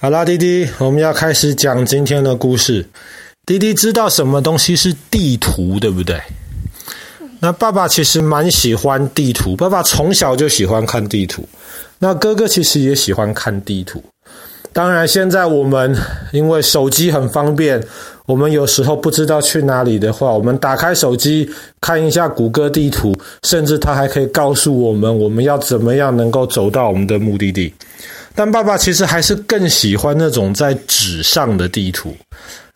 好啦，弟弟，我们要开始讲今天的故事。弟弟知道什么东西是地图，对不对？那爸爸其实蛮喜欢地图，爸爸从小就喜欢看地图。那哥哥其实也喜欢看地图。当然，现在我们因为手机很方便，我们有时候不知道去哪里的话，我们打开手机看一下谷歌地图，甚至它还可以告诉我们我们要怎么样能够走到我们的目的地。但爸爸其实还是更喜欢那种在纸上的地图，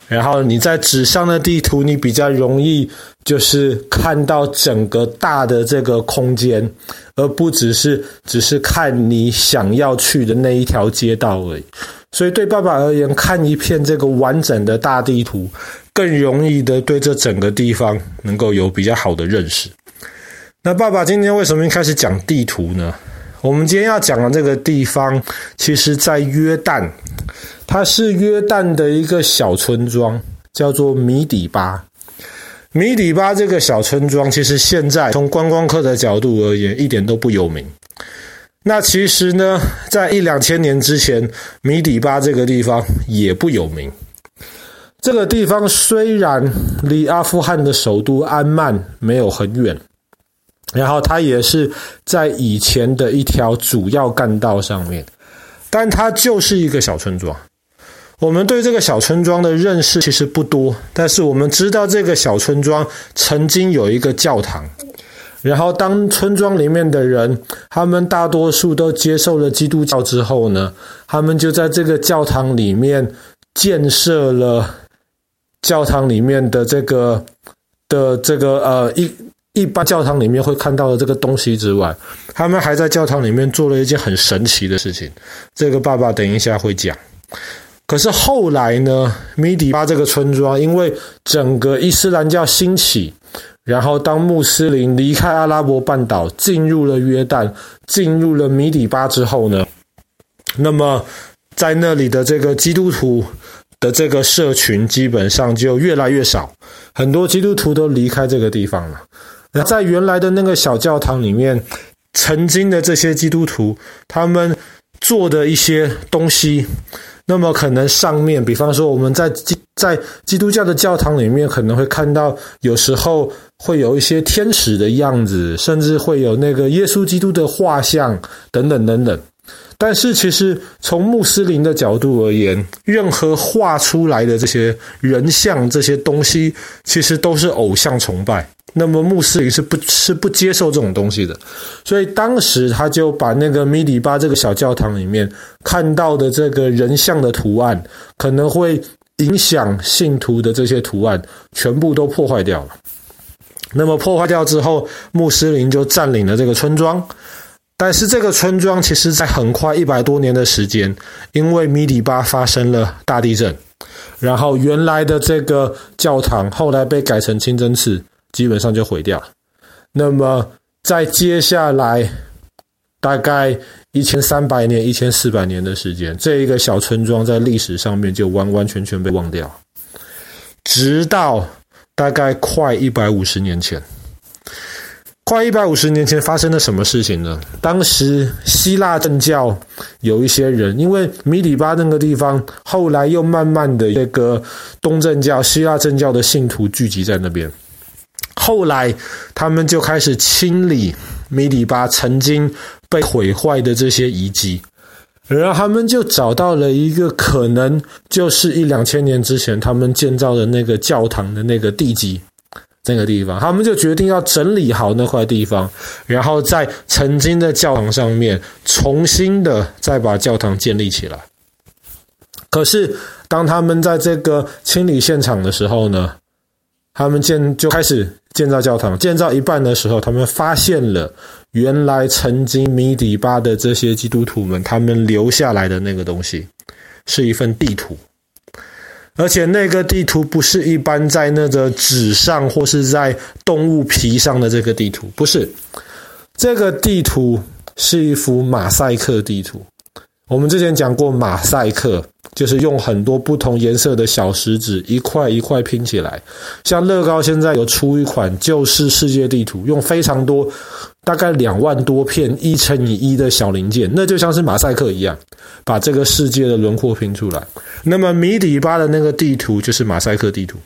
然后你在纸上的地图，你比较容易就是看到整个大的这个空间，而不只是只是看你想要去的那一条街道而已。所以对爸爸而言，看一片这个完整的大地图，更容易的对这整个地方能够有比较好的认识。那爸爸今天为什么一开始讲地图呢？我们今天要讲的这个地方，其实在约旦，它是约旦的一个小村庄，叫做米底巴。米底巴这个小村庄，其实现在从观光客的角度而言，一点都不有名。那其实呢，在一两千年之前，米底巴这个地方也不有名。这个地方虽然离阿富汗的首都安曼没有很远。然后它也是在以前的一条主要干道上面，但它就是一个小村庄。我们对这个小村庄的认识其实不多，但是我们知道这个小村庄曾经有一个教堂。然后当村庄里面的人，他们大多数都接受了基督教之后呢，他们就在这个教堂里面建设了教堂里面的这个的这个呃一。一般教堂里面会看到的这个东西之外，他们还在教堂里面做了一件很神奇的事情。这个爸爸等一下会讲。可是后来呢，米底巴这个村庄因为整个伊斯兰教兴起，然后当穆斯林离开阿拉伯半岛，进入了约旦，进入了米底巴之后呢，那么在那里的这个基督徒的这个社群基本上就越来越少，很多基督徒都离开这个地方了。那在原来的那个小教堂里面，曾经的这些基督徒，他们做的一些东西，那么可能上面，比方说我们在基在基督教的教堂里面，可能会看到有时候会有一些天使的样子，甚至会有那个耶稣基督的画像等等等等。但是其实从穆斯林的角度而言，任何画出来的这些人像这些东西，其实都是偶像崇拜。那么穆斯林是不是不接受这种东西的，所以当时他就把那个米底巴这个小教堂里面看到的这个人像的图案，可能会影响信徒的这些图案，全部都破坏掉了。那么破坏掉之后，穆斯林就占领了这个村庄，但是这个村庄其实在很快一百多年的时间，因为米底巴发生了大地震，然后原来的这个教堂后来被改成清真寺。基本上就毁掉了。那么，在接下来大概一千三百年、一千四百年的时间，这一个小村庄在历史上面就完完全全被忘掉。直到大概快一百五十年前，快一百五十年前发生了什么事情呢？当时希腊正教有一些人，因为米底巴那个地方，后来又慢慢的这个东正教、希腊正教的信徒聚集在那边。后来，他们就开始清理米底巴曾经被毁坏的这些遗迹，然后他们就找到了一个可能就是一两千年之前他们建造的那个教堂的那个地基，那个地方，他们就决定要整理好那块地方，然后在曾经的教堂上面重新的再把教堂建立起来。可是，当他们在这个清理现场的时候呢，他们建就开始。建造教堂，建造一半的时候，他们发现了原来曾经米底巴的这些基督徒们他们留下来的那个东西，是一份地图，而且那个地图不是一般在那个纸上或是在动物皮上的这个地图，不是，这个地图是一幅马赛克地图。我们之前讲过马赛克，就是用很多不同颜色的小石子一块一块拼起来。像乐高现在有出一款就是世界地图，用非常多，大概两万多片一乘以一的小零件，那就像是马赛克一样，把这个世界的轮廓拼出来。那么米底巴的那个地图就是马赛克地图，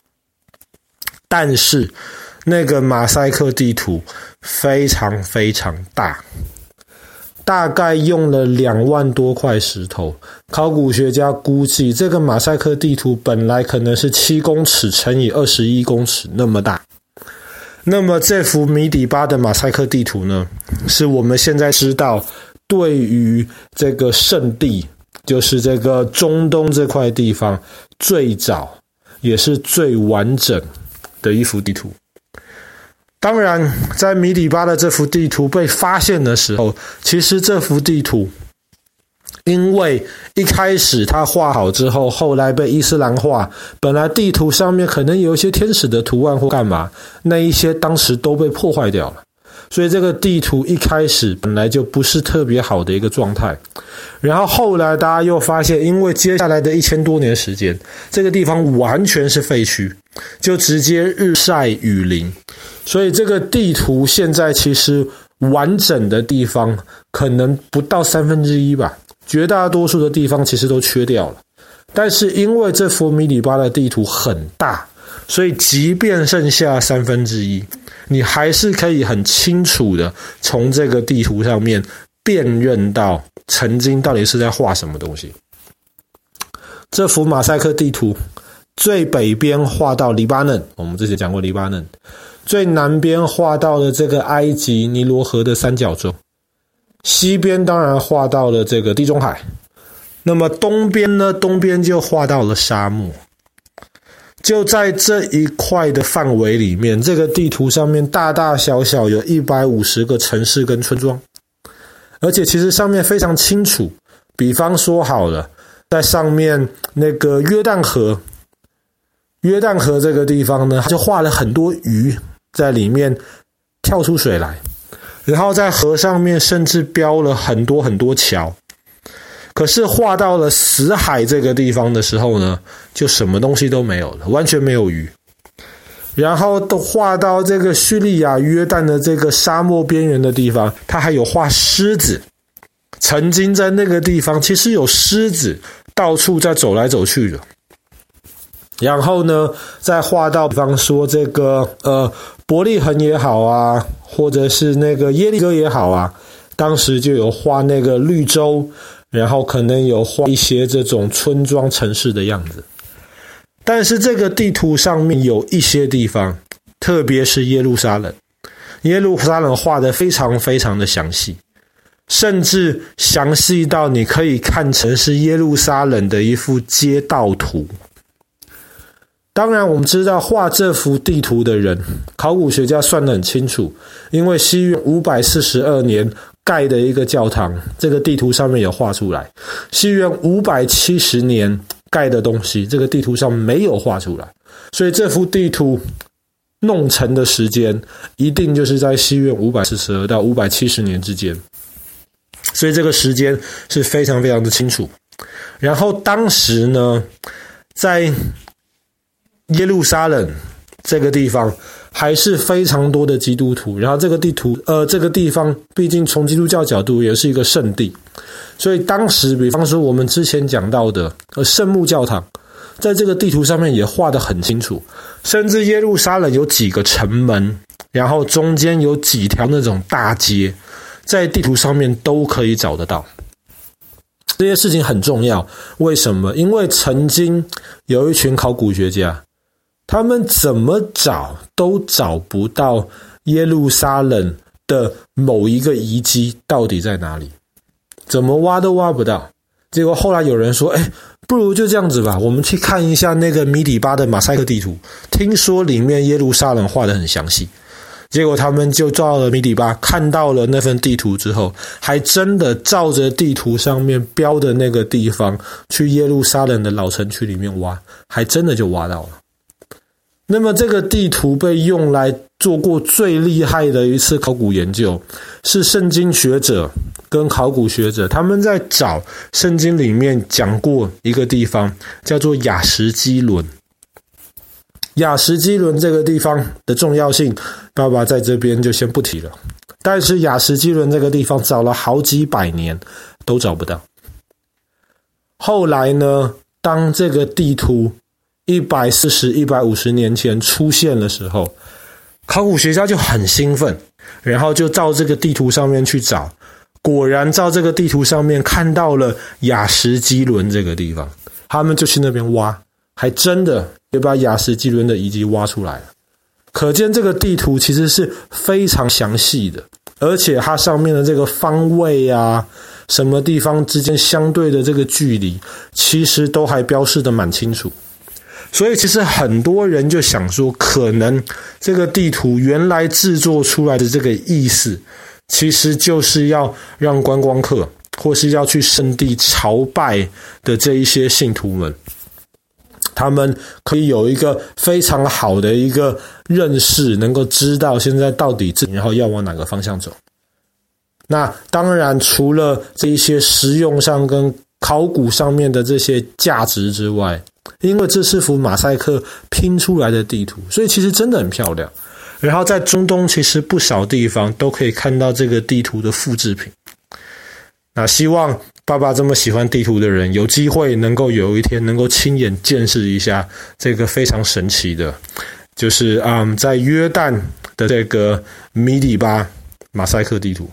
但是那个马赛克地图非常非常大。大概用了两万多块石头，考古学家估计这个马赛克地图本来可能是七公尺乘以二十一公尺那么大。那么这幅米底巴的马赛克地图呢，是我们现在知道对于这个圣地，就是这个中东这块地方最早也是最完整的一幅地图。当然，在米底巴的这幅地图被发现的时候，其实这幅地图，因为一开始他画好之后，后来被伊斯兰化，本来地图上面可能有一些天使的图案或干嘛，那一些当时都被破坏掉了，所以这个地图一开始本来就不是特别好的一个状态。然后后来大家又发现，因为接下来的一千多年时间，这个地方完全是废墟，就直接日晒雨淋。所以这个地图现在其实完整的地方可能不到三分之一吧，绝大多数的地方其实都缺掉了。但是因为这幅米底巴的地图很大，所以即便剩下三分之一，你还是可以很清楚的从这个地图上面辨认到曾经到底是在画什么东西。这幅马赛克地图最北边画到黎巴嫩，我们之前讲过黎巴嫩。最南边画到了这个埃及尼罗河的三角洲，西边当然画到了这个地中海，那么东边呢？东边就画到了沙漠。就在这一块的范围里面，这个地图上面大大小小有一百五十个城市跟村庄，而且其实上面非常清楚。比方说好了，在上面那个约旦河，约旦河这个地方呢，它就画了很多鱼。在里面跳出水来，然后在河上面甚至标了很多很多桥。可是画到了死海这个地方的时候呢，就什么东西都没有了，完全没有鱼。然后都画到这个叙利亚约旦的这个沙漠边缘的地方，它还有画狮子。曾经在那个地方，其实有狮子到处在走来走去的。然后呢，再画到，比方说这个呃伯利恒也好啊，或者是那个耶利哥也好啊，当时就有画那个绿洲，然后可能有画一些这种村庄城市的样子。但是这个地图上面有一些地方，特别是耶路撒冷，耶路撒冷画的非常非常的详细，甚至详细到你可以看成是耶路撒冷的一幅街道图。当然，我们知道画这幅地图的人，考古学家算得很清楚，因为西元五百四十二年盖的一个教堂，这个地图上面有画出来；西元五百七十年盖的东西，这个地图上没有画出来。所以这幅地图弄成的时间，一定就是在西元五百四十二到五百七十年之间。所以这个时间是非常非常的清楚。然后当时呢，在耶路撒冷这个地方还是非常多的基督徒，然后这个地图，呃，这个地方毕竟从基督教角度也是一个圣地，所以当时，比方说我们之前讲到的呃圣母教堂，在这个地图上面也画得很清楚，甚至耶路撒冷有几个城门，然后中间有几条那种大街，在地图上面都可以找得到。这些事情很重要，为什么？因为曾经有一群考古学家。他们怎么找都找不到耶路撒冷的某一个遗迹到底在哪里，怎么挖都挖不到。结果后来有人说：“哎，不如就这样子吧，我们去看一下那个米底巴的马赛克地图，听说里面耶路撒冷画得很详细。”结果他们就照了米底巴，看到了那份地图之后，还真的照着地图上面标的那个地方去耶路撒冷的老城区里面挖，还真的就挖到了。那么这个地图被用来做过最厉害的一次考古研究，是圣经学者跟考古学者他们在找圣经里面讲过一个地方，叫做亚什基伦。亚什基伦这个地方的重要性，爸爸在这边就先不提了。但是亚什基伦这个地方找了好几百年都找不到。后来呢，当这个地图一百四十、一百五十年前出现的时候，考古学家就很兴奋，然后就照这个地图上面去找，果然照这个地图上面看到了亚什基伦这个地方，他们就去那边挖，还真的也把亚什基伦的遗迹挖出来了。可见这个地图其实是非常详细的，而且它上面的这个方位啊，什么地方之间相对的这个距离，其实都还标示的蛮清楚。所以，其实很多人就想说，可能这个地图原来制作出来的这个意思，其实就是要让观光客或是要去圣地朝拜的这一些信徒们，他们可以有一个非常好的一个认识，能够知道现在到底然后要往哪个方向走。那当然，除了这一些实用上跟考古上面的这些价值之外，因为这是幅马赛克拼出来的地图，所以其实真的很漂亮。然后在中东，其实不少地方都可以看到这个地图的复制品。那希望爸爸这么喜欢地图的人，有机会能够有一天能够亲眼见识一下这个非常神奇的，就是嗯，在约旦的这个米底巴马赛克地图。